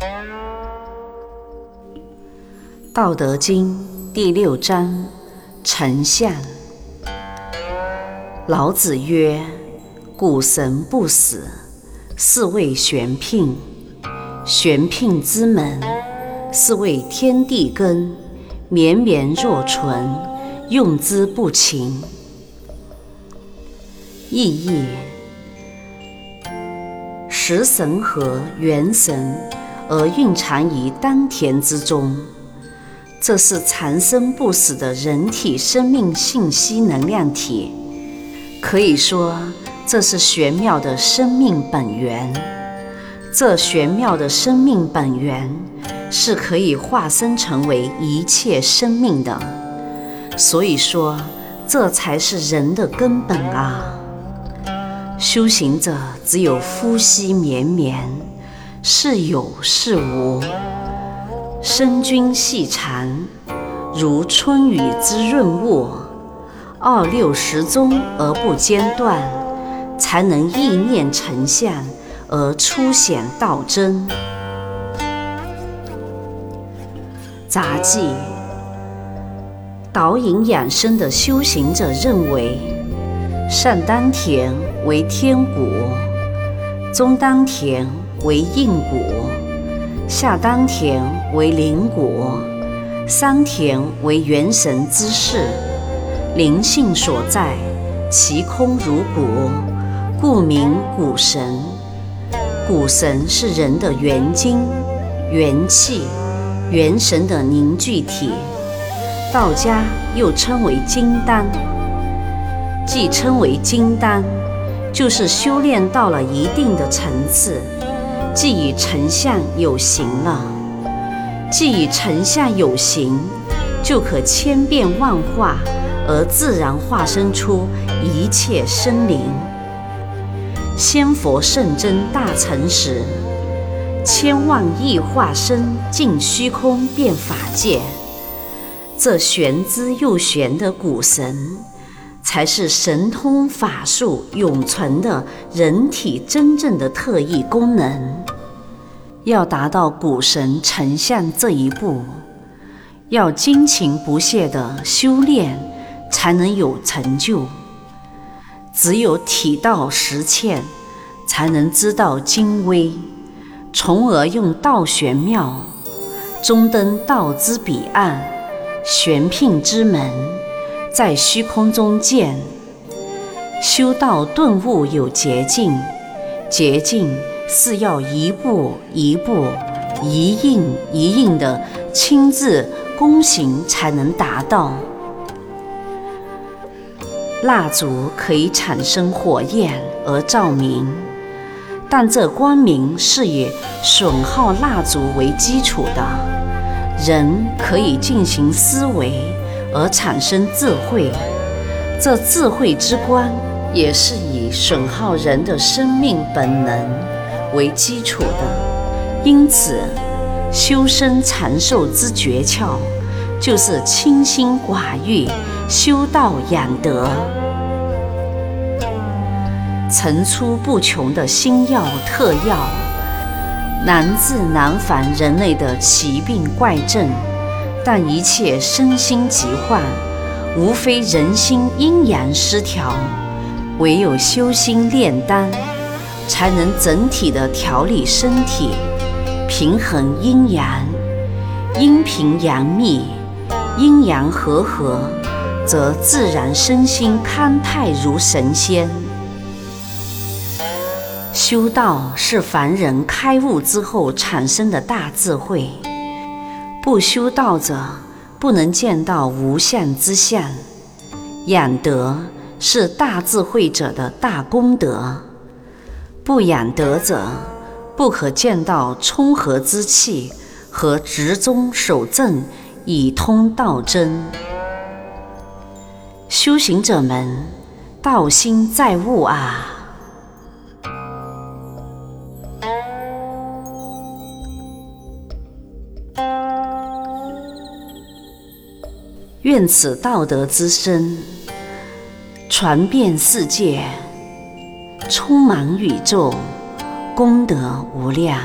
《道德经》第六章：丞相。老子曰：“谷神不死，是谓玄牝。玄牝之门，是谓天地根，绵绵若存，用之不勤。”意义：食神和元神，而蕴藏于丹田之中。这是长生不死的人体生命信息能量体，可以说这是玄妙的生命本源。这玄妙的生命本源是可以化身成为一切生命的，所以说这才是人的根本啊！修行者只有呼吸绵绵，是有是无。生君细长，如春雨之润物，二六十中而不间断，才能意念成像而出显道真。杂记：导引养生的修行者认为，上丹田为天谷，中丹田为硬谷。下丹田为灵谷，三田为元神之室，灵性所在，其空如谷，故名谷神。谷神是人的元精、元气、元神的凝聚体，道家又称为金丹。既称为金丹，就是修炼到了一定的层次。既已成相有形了，既已成相有形，就可千变万化而自然化生出一切生灵。仙佛圣真大成时，千万亿化身进虚空变法界，这玄之又玄的古神。才是神通法术永存的人体真正的特异功能。要达到古神成像这一步，要精勤不懈的修炼，才能有成就。只有体道实践，才能知道精微，从而用道玄妙，终登道之彼岸，玄牝之门。在虚空中见，修道顿悟有捷径，捷径是要一步一步、一印一印的亲自躬行才能达到。蜡烛可以产生火焰而照明，但这光明是以损耗蜡烛为基础的。人可以进行思维。而产生智慧，这智慧之光也是以损耗人的生命本能为基础的。因此，修身长寿之诀窍，就是清心寡欲，修道养德，层出不穷的新药特药，难治难防人类的奇病怪症。但一切身心疾患，无非人心阴阳失调。唯有修心炼丹，才能整体的调理身体，平衡阴阳。阴平阳密，阴阳和合，则自然身心康泰如神仙。修道是凡人开悟之后产生的大智慧。不修道者，不能见到无相之相。养德是大智慧者的大功德。不养德者，不可见到冲和之气和执中守正，以通道真。修行者们，道心在物啊！愿此道德之声传遍世界，充满宇宙，功德无量。